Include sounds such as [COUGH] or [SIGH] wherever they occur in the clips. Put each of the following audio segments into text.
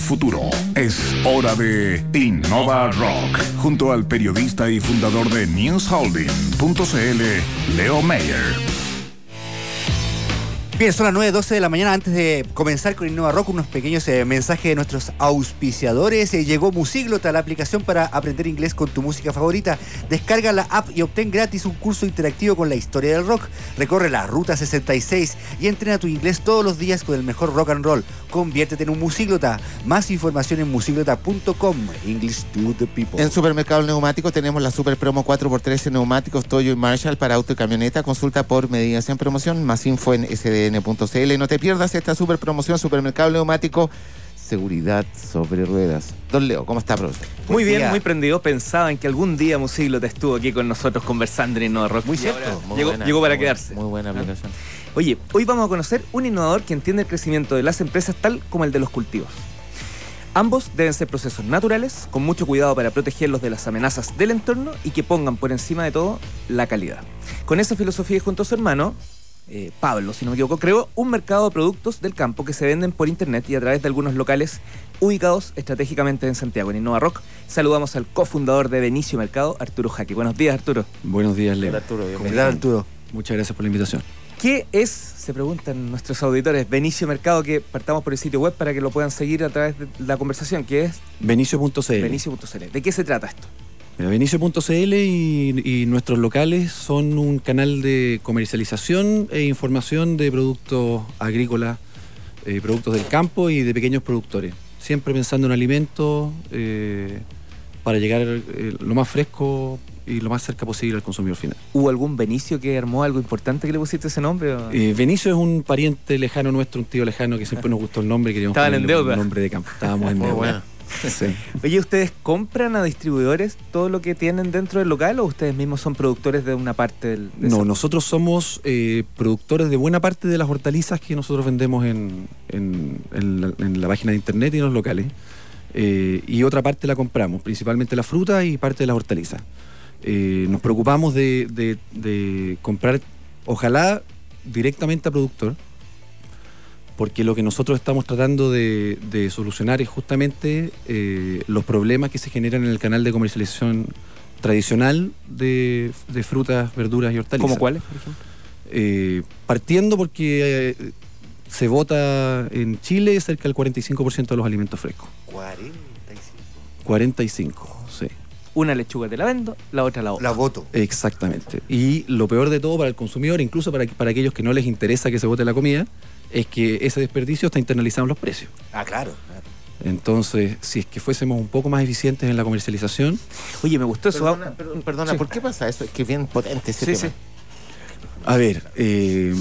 futuro. Es hora de Innova Rock, junto al periodista y fundador de NewsHolding.cl, Leo Mayer. Bien, son las 9.12 de la mañana. Antes de comenzar con Innova Rock, unos pequeños eh, mensajes de nuestros auspiciadores. Eh, llegó Musiglota, la aplicación para aprender inglés con tu música favorita. Descarga la app y obtén gratis un curso interactivo con la historia del rock. Recorre la Ruta 66 y entrena tu inglés todos los días con el mejor rock and roll. Conviértete en un Musiglota. Más información en musiglota.com. English to the people. En Supermercado Neumático tenemos la super promo 4x13 neumáticos Toyo y Marshall para auto y camioneta. Consulta por medidas promoción. Más info en SD cl No te pierdas esta super promoción, supermercado neumático, seguridad sobre ruedas. Don Leo, ¿cómo está, profesor? Muy bien, muy prendido. Pensaba en que algún día Musiglo te estuvo aquí con nosotros conversando en Innova Rock. Muy cierto. llegó, para quedarse. Muy buena aplicación. Oye, hoy vamos a conocer un innovador que entiende el crecimiento de las empresas tal como el de los cultivos. Ambos deben ser procesos naturales, con mucho cuidado para protegerlos de las amenazas del entorno y que pongan por encima de todo la calidad. Con esa filosofía y junto a su hermano, eh, Pablo, si no me equivoco, creó un mercado de productos del campo que se venden por internet y a través de algunos locales ubicados estratégicamente en Santiago, en Innova Rock. Saludamos al cofundador de Benicio Mercado, Arturo Jaque. Buenos días, Arturo. Buenos días, Leo. Hola, Arturo. Bienvenido. Arturo. Muchas gracias por la invitación. ¿Qué es, se preguntan nuestros auditores, Benicio Mercado, que partamos por el sitio web para que lo puedan seguir a través de la conversación, que es... Benicio.cl. Benicio.cl. ¿De qué se trata esto? Benicio.cl y, nuestros locales son un canal de comercialización e información de productos agrícolas, eh, productos del campo y de pequeños productores. Siempre pensando en alimentos eh, para llegar eh, lo más fresco y lo más cerca posible al consumidor final. ¿Hubo algún Benicio que armó algo importante que le pusiste ese nombre? Benicio es un pariente lejano nuestro, un tío lejano que siempre nos gustó el nombre. Queríamos Estaban en deuda. Un nombre de campo. Estábamos en [LAUGHS] deuda. [LAUGHS] Oye, ¿ustedes compran a distribuidores todo lo que tienen dentro del local o ustedes mismos son productores de una parte del... no, nosotros somos eh, productores de buena parte de las hortalizas que nosotros vendemos en, la, página de internet y en los locales. Eh, y otra parte la compramos, principalmente la fruta y parte de las hortalizas. Eh, nos preocupamos de comprar, ojalá, directamente a productor porque lo que nosotros estamos tratando de, solucionar es justamente eh, los problemas que se generan en el canal de comercialización tradicional de, frutas, verduras y hortalizas. ¿Cómo cuáles, por ejemplo? Eh, partiendo porque eh, se vota en Chile cerca del 45% de los alimentos frescos. 45. 45, sí. Una lechuga te la vendo, la otra la voto. La voto. Exactamente. Y lo peor de todo para el consumidor, incluso para, para aquellos que no les interesa que se vote la comida, es que ese desperdicio está internalizado en los precios. Ah, claro. Entonces, si es que fuésemos un poco más eficientes en la comercialización. Oye, me gustó eso. Perdona, ¿por qué pasa eso? Es que es bien potente ese sí, Sí. A ver, eh,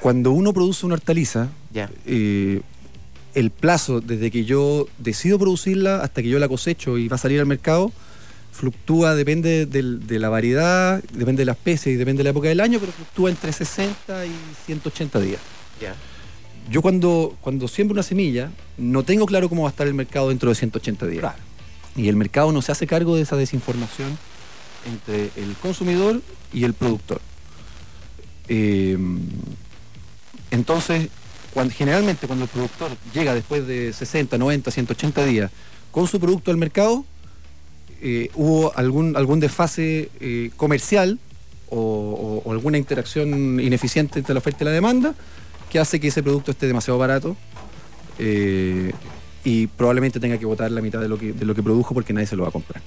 cuando uno produce una hortaliza, eh, el plazo desde que yo decido producirla hasta que yo la cosecho y va a salir al mercado fluctúa, depende de la variedad, depende de la especie y depende de la época del año, pero fluctúa entre 60 y 180 días. Ya yo cuando, cuando siembro una semilla, no tengo claro cómo va a estar el mercado dentro de 180 días. Y el mercado no se hace cargo de esa desinformación entre el consumidor y el productor. Em, entonces, cuando, generalmente cuando el productor llega después de 60, 90, 180 días con su producto al mercado, eh, hubo algún, algún desfase eh, comercial o, alguna interacción ineficiente entre la oferta y la demanda, que hace que ese producto esté demasiado barato eh, y probablemente tenga que botar la mitad de lo, que, de lo que produjo porque nadie se lo va a comprar.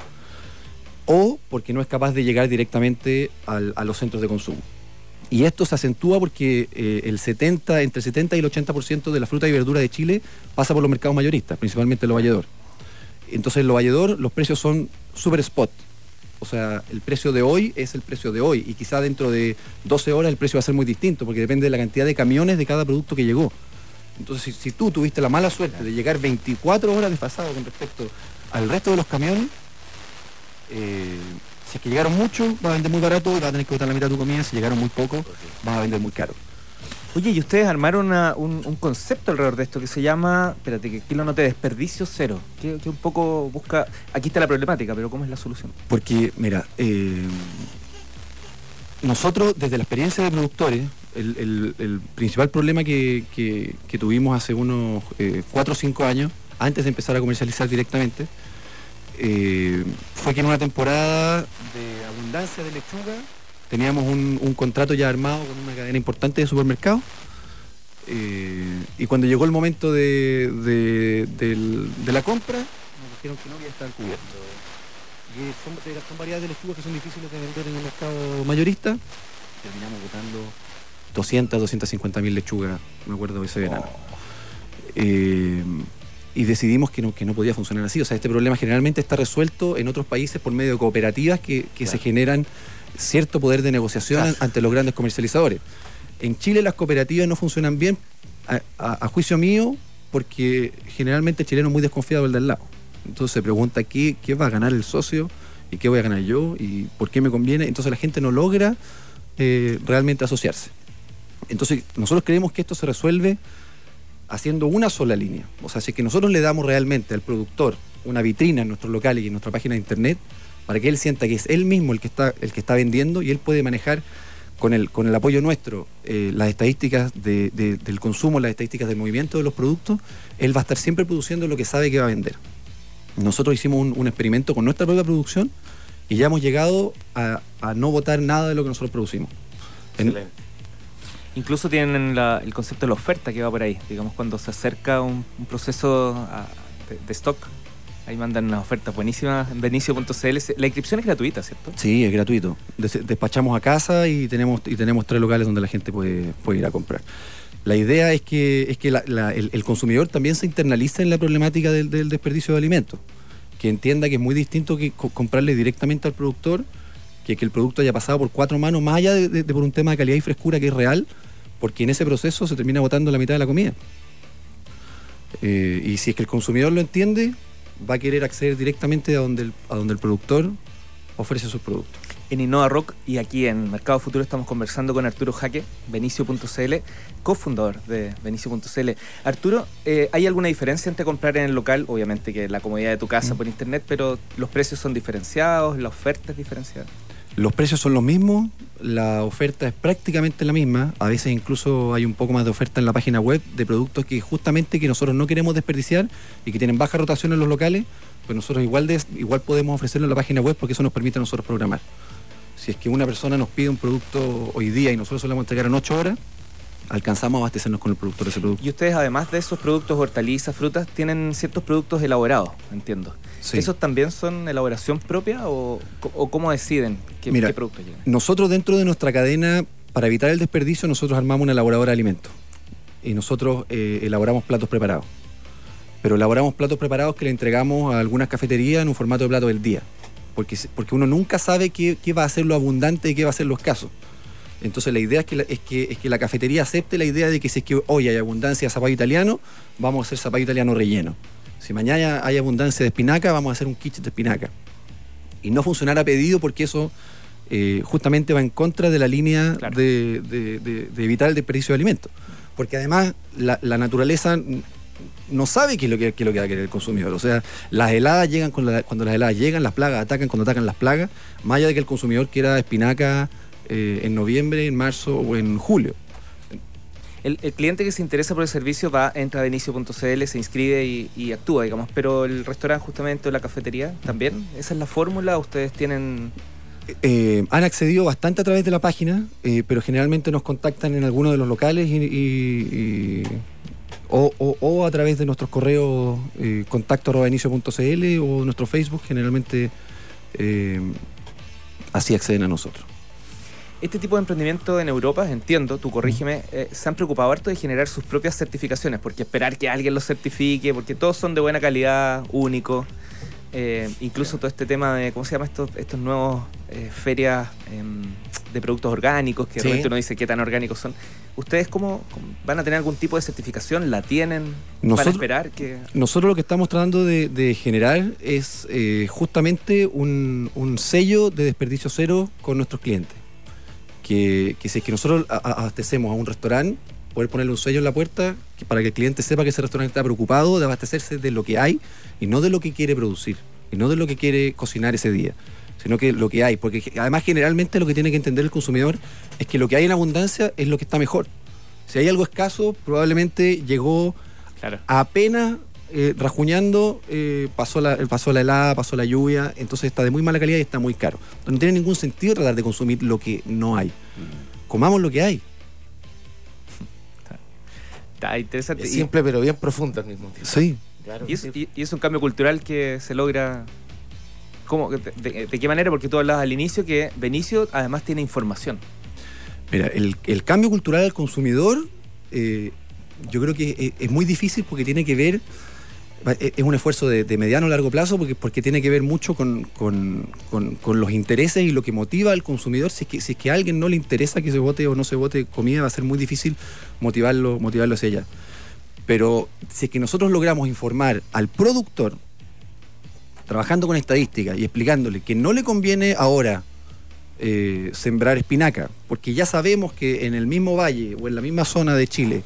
O porque no es capaz de llegar directamente a los centros de consumo. Y esto se acentúa porque eh, el 70, entre el 70 y el 80% de la fruta y verdura de Chile pasa por los mercados mayoristas, principalmente el valledor. Entonces en lo valledor los precios son super spot. O sea, el precio de hoy es el precio de hoy y quizá dentro de 12 horas el precio va a ser muy distinto porque depende de la cantidad de camiones de cada producto que llegó. Entonces, si, tú tuviste la mala suerte de llegar 24 horas desfasado con respecto al resto de los camiones, eh, si es que llegaron mucho, vas a vender muy barato y vas a tener que botar la mitad de tu comida. Si llegaron muy poco, vas a vender muy caro. Oye, y ustedes armaron un, concepto alrededor de esto que se llama, espérate, que aquí lo noté, desperdicio cero, que, un poco busca, aquí está la problemática, pero ¿cómo es la solución? Porque, mira, eh, nosotros desde la experiencia de productores, el, principal problema que, tuvimos hace unos 4 eh, o 5 años, antes de empezar a comercializar directamente, eh, fue que en una temporada de abundancia de lechuga teníamos un, un contrato ya armado con una cadena importante de supermercados. eh, y cuando llegó el momento de, de- del- de la compra, nos dijeron que no, que ya estaban cubiertos. Y son, son variedades de lechugas que son difíciles de vender en el mercado mayorista. Terminamos botando 200, 250 mil lechugas, me acuerdo ese verano. Eh, y decidimos que no, que no podía funcionar así. O sea, este problema generalmente está resuelto en otros países por medio de cooperativas que, que se generan cierto poder de negociación Claro. ante los grandes comercializadores. En Chile las cooperativas no funcionan bien, a, a- a juicio mío, porque generalmente el chileno es muy desconfiado del de al lado. Entonces se pregunta qué, qué va a ganar el socio y qué voy a ganar yo y por qué me conviene. Entonces la gente no logra eh, realmente asociarse. Entonces nosotros creemos que esto se resuelve haciendo una sola línea. O sea, si es que nosotros le damos realmente al productor una vitrina en nuestro local y en nuestra página de internet, para que él sienta que es él mismo el que está, el que está vendiendo y él puede manejar con el, con el apoyo nuestro eh, las estadísticas de- de- del consumo, las estadísticas del movimiento de los productos, él va a estar siempre produciendo lo que sabe que va a vender. Nosotros hicimos un, experimento con nuestra propia producción y ya hemos llegado a, no votar nada de lo que nosotros producimos. En- Incluso tienen el concepto de la oferta que va por ahí. Digamos, cuando se acerca un, proceso de stock, ahí mandan unas ofertas buenísimas en benicio.cl. La inscripción es gratuita, ¿cierto? Sí, es gratuito. Des- despachamos a casa y tenemos, y tenemos tres locales donde la gente puede, puede ir a comprar. La idea es que, es que el, consumidor también se internalice en la problemática del, desperdicio de alimentos. Que entienda que es muy distinto que co- comprarle directamente al productor, que que el producto haya pasado por cuatro manos, más allá de por un tema de calidad y frescura que es real, porque en ese proceso se termina botando la mitad de la comida. Eh, y si es que el consumidor lo entiende, va a querer acceder directamente a donde el, a donde el productor ofrece sus productos. En Innova Rock y aquí en Mercado Futuro estamos conversando con Arturo Jaque, Benicio.cl, cofundador de Benicio.cl. Arturo, eh, ¿hay alguna diferencia entre comprar en el local? Obviamente que la comodidad de tu casa por internet, pero los precios son diferenciados, la oferta es diferenciada. Los precios son los mismos, la oferta es prácticamente la misma, a veces incluso hay un poco más de oferta en la página web de productos que justamente que nosotros no queremos desperdiciar y que tienen baja rotación en los locales, pues nosotros igual, de- igual podemos ofrecerlo en la página web porque eso nos permite a nosotros programar. Si es que una persona nos pide un producto hoy día y nosotros se lo vamos entregar en 8 horas, alcanzamos a abastecernos con el productor de ese producto. Y ustedes, además de esos productos, hortalizas, frutas, tienen ciertos productos elaborados, entiendo. Sí. ¿Esos también son elaboración propia o, o cómo deciden qué, Mira, qué productos llegan? Nosotros dentro de nuestra cadena, para evitar el desperdicio, nosotros armamos una elaboradora de alimentos. Y nosotros eh, elaboramos platos preparados. Pero elaboramos platos preparados que le entregamos a algunas cafeterías en un formato de plato del día. Porque, porque uno nunca sabe qué, qué va a ser lo abundante y qué va a ser lo escaso. Entonces la idea es que la, es, que, es que la cafetería acepte la idea de que si es que hoy hay abundancia de zapallo italiano, vamos a hacer zapallo italiano relleno. Si mañana hay abundancia de espinaca, vamos a hacer un quiche de espinaca. Y no funcionar a pedido porque eso eh, justamente va en contra de la línea Claro. de, de- de- de evitar el desperdicio de alimentos. Porque además la, la naturaleza no sabe qué es, lo que, qué es lo que va a querer el consumidor. O sea, las heladas llegan la- cuando las heladas llegan, las plagas atacan cuando atacan las plagas, más allá de que el consumidor quiera espinaca eh, en noviembre, en marzo o en julio. El, el cliente que se interesa por el servicio va, entra a benicio.cl, se inscribe y, y actúa, digamos. Pero el restaurante, justamente, o la cafetería, también. ¿Esa es la fórmula? ¿Ustedes tienen.? Eh, han accedido bastante a través de la página, eh, pero generalmente nos contactan en alguno de los locales y, y- y- o, o- o a través de nuestros correos eh, contacto arroba inicio.cl o nuestro Facebook, generalmente así acceden a nosotros. Este tipo de emprendimiento en Europa, entiendo, tú corrígeme, eh, se han preocupado harto de generar sus propias certificaciones, porque esperar que alguien los certifique, porque todos son de buena calidad, únicos. Eh, incluso todo este tema de, ¿cómo se llama estos, estos nuevos eh, ferias em, de productos orgánicos que Sí. realmente uno dice qué tan orgánicos son? ¿Ustedes cómo, van a tener algún tipo de certificación? ¿La tienen? ¿Van a Nosotros- esperar que...? Nosotros lo que estamos tratando de, de generar es eh, justamente un, un sello de desperdicio cero con nuestros clientes. Que, que si es que nosotros abastecemos a un restaurante, poder ponerle un sello en la puerta que- para que el cliente sepa que ese restaurante está preocupado de abastecerse de lo que hay y no de lo que quiere producir, y no de lo que quiere cocinar ese día, sino que lo que hay. Porque además generalmente lo que tiene que entender el consumidor es que lo que hay en abundancia es lo que está mejor. Si hay algo escaso, probablemente llegó Claro. apenas eh, rajuñando, eh, pasó, la, pasó la helada, pasó la lluvia, entonces está de muy mala calidad y está muy caro. No tiene ningún sentido tratar de consumir lo que no hay. Comamos lo que hay. Está interesante. Es Y- simple pero bien profundo al mismo tiempo. Sí. Claro. Y es, y- y es un cambio cultural que se logra. ¿Cómo? ¿De, de- de qué manera? Porque tú hablabas al inicio que Benicio además tiene información. Mira, el, el cambio cultural al consumidor, eh, yo creo que es, es muy difícil porque tiene que ver, es es un esfuerzo de, mediano a largo plazo porque, porque tiene que ver mucho con, con- con- los intereses y lo que motiva al consumidor. Si es, que, si que a alguien no le interesa que se vote o no se vote comida, va a ser muy difícil motivarlo, motivarlo hacia allá. Pero si es que nosotros logramos informar al productor, trabajando con estadística y explicándole que no le conviene ahora eh, sembrar espinaca, porque ya sabemos que en el mismo valle o en la misma zona de Chile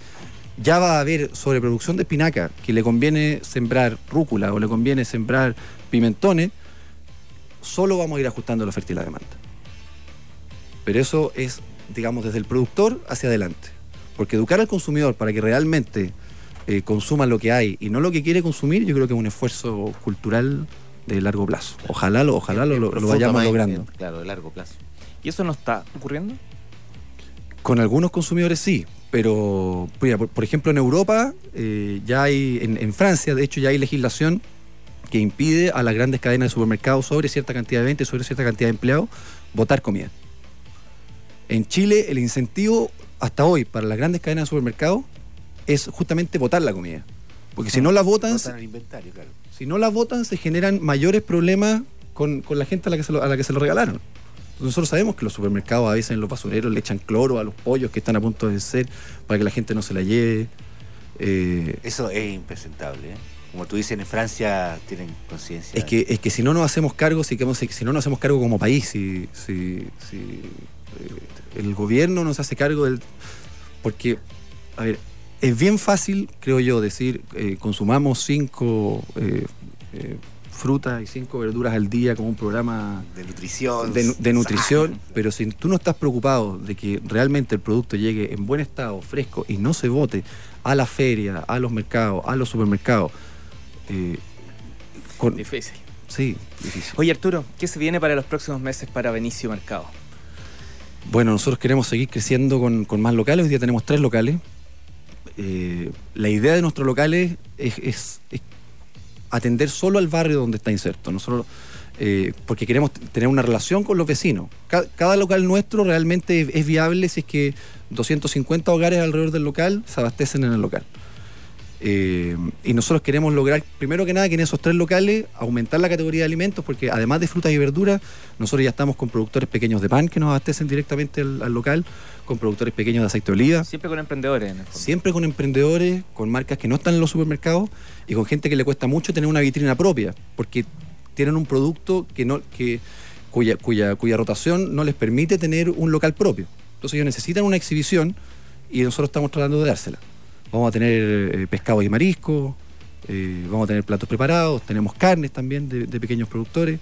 ya va a haber sobreproducción de espinaca, que le conviene sembrar rúcula o le conviene sembrar pimentones, solo vamos a ir ajustando la oferta y la demanda. Pero eso es, digamos, desde el productor hacia adelante. Porque educar al consumidor para que realmente eh, consuma lo que hay y no lo que quiere consumir, yo creo que es un esfuerzo cultural de largo plazo. Ojalá lo, ojalá lo, lo- lo Profundo, vayamos logrando. bien, Claro, de largo plazo. ¿Y eso no está ocurriendo? Con algunos consumidores sí, pero mira, por, por ejemplo en Europa eh, ya hay, en, en Francia de hecho ya hay legislación que impide a las grandes cadenas de supermercados sobre cierta cantidad de ventas, sobre cierta cantidad de empleados, votar comida. En Chile el incentivo hasta hoy para las grandes cadenas de supermercados es justamente votar la comida. Porque si no la votan, Botan el inventario, claro. si no la votan se generan mayores problemas con, con la gente a la, que se lo, a la que se lo regalaron. Nosotros sabemos que los supermercados a veces en los basureros le echan cloro a los pollos que están a punto de vencer para que la gente no se la lleve. Eh, Eso es impresentable. ¿eh? Como tú dices, en Francia tienen conciencia. es, que, es que si no nos hacemos cargo, si, si no nos hacemos cargo como país, si, si, si, eh, el gobierno nos hace cargo del... Porque, a ver, es bien fácil, creo yo, decir, eh, consumamos cinco frutas y cinco verduras al día como un programa de nutrición. de, nu- de nutrición, pero si tú no estás preocupado de que realmente el producto llegue en buen estado, fresco y no se bote a la feria, a los mercados, a los supermercados, eh, con- Difícil. sí, difícil. Oye, Arturo, ¿qué se viene para los próximos meses para Benicio Mercado? Bueno, nosotros queremos seguir creciendo con, con más locales. Hoy día tenemos tres locales. Eh, la idea de nuestros locales es, es- es atender solo al barrio donde está inserto. Nosotros, eh, porque queremos tener una relación con los vecinos. Ca- Cada, local nuestro realmente es viable si es que 250 hogares alrededor del local se abastecen en el local. Eh, y nosotros queremos lograr, primero que nada, que en esos tres locales aumentar la categoría de alimentos, porque además de frutas y verduras, nosotros ya estamos con productores pequeños de pan que nos abastecen directamente al, al local, con productores pequeños de aceite de oliva, Siempre con emprendedores en el fondo. siempre con emprendedores, con marcas que no están en los supermercados y con gente que le cuesta mucho tener una vitrina propia, porque tienen un producto que no, que, cuya, cuya, cuya rotación no les permite tener un local propio. Entonces ellos necesitan una exhibición y nosotros estamos tratando de dársela. Vamos a tener eh, pescado y marisco, eh, vamos a tener platos preparados, tenemos carnes también de, de pequeños productores.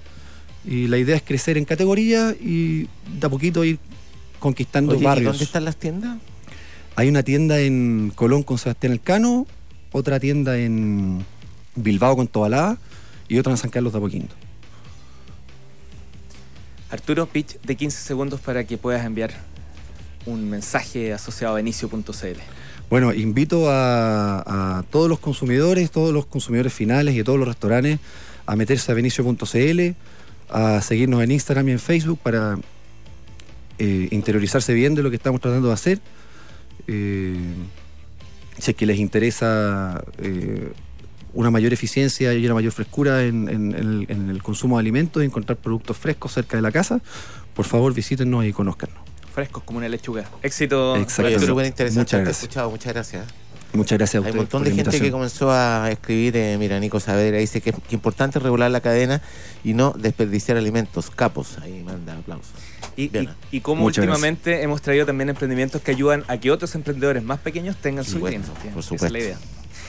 Y la idea es crecer en categoría y de a poquito ir conquistando Oye, ¿y barrios. ¿Dónde están las tiendas? Hay una tienda en Colón con Sebastián Elcano, otra tienda en Bilbao con Tobalá y otra en San Carlos de Apoquindo. Arturo, pitch de 15 segundos para que puedas enviar un mensaje asociado a benicio.cl. Bueno, invito a, todos los consumidores, todos los consumidores finales y a todos los restaurantes a meterse a benicio.cl, a seguirnos en Instagram y en Facebook para eh, interiorizarse bien de lo que estamos tratando de hacer. Eh, si es que les interesa eh, una mayor eficiencia y una mayor frescura en, el, consumo de alimentos y encontrar productos frescos cerca de la casa, por favor visítenos y conozcanos. Frescos como una lechuga. Éxito. Arturo. súper interesante. Muchas escuchado, muchas gracias. Muchas gracias a Hay ustedes. un montón de gente que comenzó a escribir, eh, mira, Nico Saavedra dice que es importante regular la cadena y no desperdiciar alimentos. Capos, ahí manda aplausos. Y, y, y como Muchas últimamente hemos traído también emprendimientos que ayudan a que otros emprendedores más pequeños tengan su Supuesto, vitrina. por Esa es la supuesto. idea.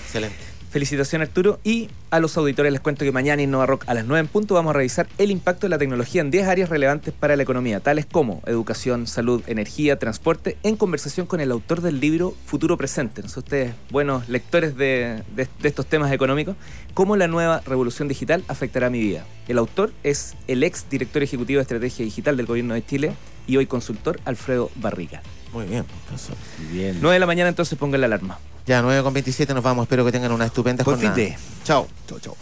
Excelente. Felicitaciones Arturo y a los auditores les cuento que mañana en Nova Rock a las 9 en punto vamos a revisar el impacto de la tecnología en 10 áreas relevantes para la economía, tales como educación, salud, energía, transporte, en conversación con el autor del libro Futuro Presente. ¿No son ustedes buenos lectores de, de estos temas económicos? ¿Cómo la nueva revolución digital afectará mi vida? El autor es el ex director ejecutivo de estrategia digital del gobierno de Chile y hoy consultor Alfredo Barriga. Muy bien, profesor. Muy bien. 9 de la mañana entonces pongan la alarma. Ya, 9 con 27 nos vamos. Espero que tengan una estupenda Buen jornada. fin de. Chao. Chau, chau.